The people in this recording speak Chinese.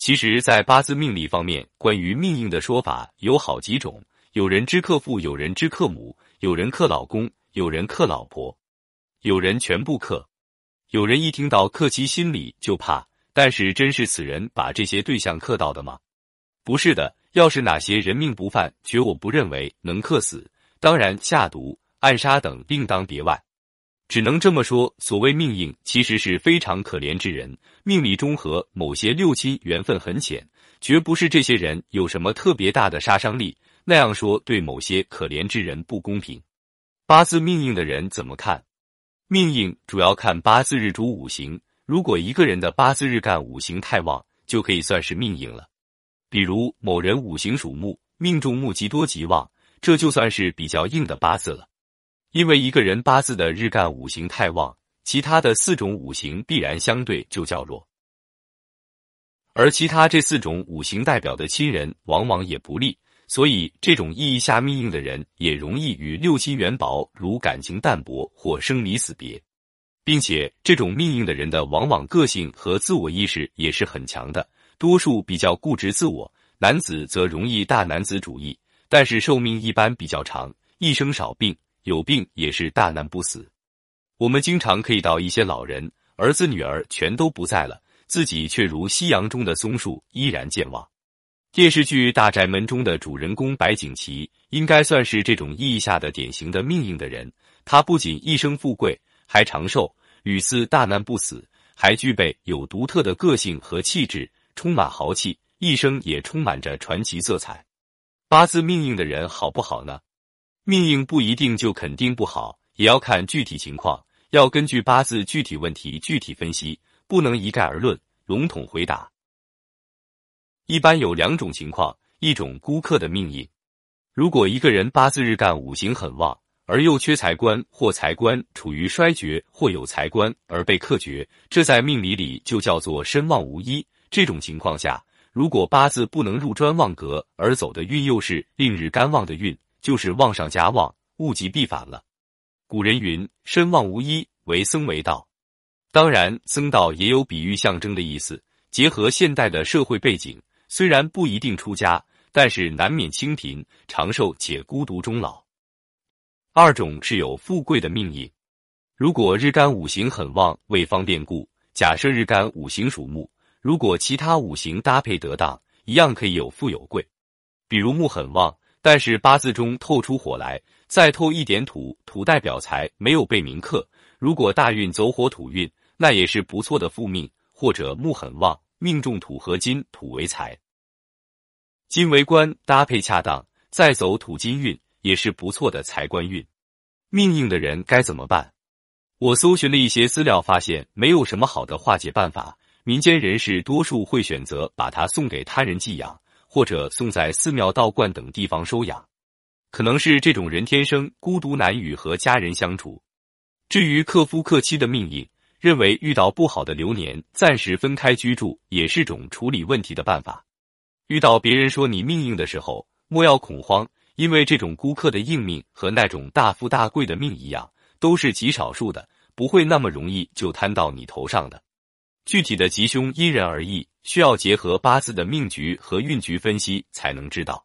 其实，在八字命理方面，关于命硬的说法有好几种。有人知克父，有人知克母，有人克老公，有人克老婆，有人全部克。有人一听到克妻，心里就怕。但是，真是此人把这些对象克到的吗？不是的。要是哪些人命不犯，绝我不认为能克死。当然，下毒、暗杀等另当别外。只能这么说，所谓命硬，其实是非常可怜之人。命里中和某些六亲缘分很浅，绝不是这些人有什么特别大的杀伤力。那样说对某些可怜之人不公平。八字命硬的人怎么看？命硬主要看八字日主五行。如果一个人的八字日干五行太旺，就可以算是命硬了。比如某人五行属木，命中木极多极旺，这就算是比较硬的八字了。因为一个人八字的日干五行太旺，其他的四种五行必然相对就较弱，而其他这四种五行代表的亲人往往也不利，所以这种意义下命硬的人也容易与六亲缘薄，如感情淡薄或生离死别，并且这种命硬的人的往往个性和自我意识也是很强的，多数比较固执自我。男子则容易大男子主义，但是寿命一般比较长，一生少病。有病也是大难不死。我们经常可以到一些老人，儿子女儿全都不在了，自己却如夕阳中的松树，依然健忘。电视剧《大宅门》中的主人公白景琦，应该算是这种意义下的典型的命硬的人。他不仅一生富贵，还长寿，屡次大难不死，还具备有独特的个性和气质，充满豪气，一生也充满着传奇色彩。八字命硬的人好不好呢？命硬不一定就肯定不好，也要看具体情况，要根据八字具体问题具体分析，不能一概而论、笼统回答。一般有两种情况：一种孤克的命硬，如果一个人八字日干五行很旺，而又缺财官或财官处于衰绝或有财官而被克绝，这在命理里就叫做身旺无一。这种情况下，如果八字不能入专旺格，而走的运又是令日干旺的运。就是旺上加旺，物极必反了。古人云：“身旺无一，为僧为道。”当然，僧道也有比喻象征的意思。结合现代的社会背景，虽然不一定出家，但是难免清贫、长寿且孤独终老。二种是有富贵的命运，如果日干五行很旺，为方便故，假设日干五行属木，如果其他五行搭配得当，一样可以有富有贵。比如木很旺。但是八字中透出火来，再透一点土，土代表财，没有被铭刻。如果大运走火土运，那也是不错的复命。或者木很旺，命中土和金，土为财，金为官，搭配恰当，再走土金运，也是不错的财官运。命硬的人该怎么办？我搜寻了一些资料，发现没有什么好的化解办法。民间人士多数会选择把它送给他人寄养。或者送在寺庙、道观等地方收养，可能是这种人天生孤独难与和家人相处。至于克夫克妻的命硬，认为遇到不好的流年，暂时分开居住也是种处理问题的办法。遇到别人说你命硬的时候，莫要恐慌，因为这种孤克的硬命和那种大富大贵的命一样，都是极少数的，不会那么容易就摊到你头上的。具体的吉凶因人而异，需要结合八字的命局和运局分析才能知道。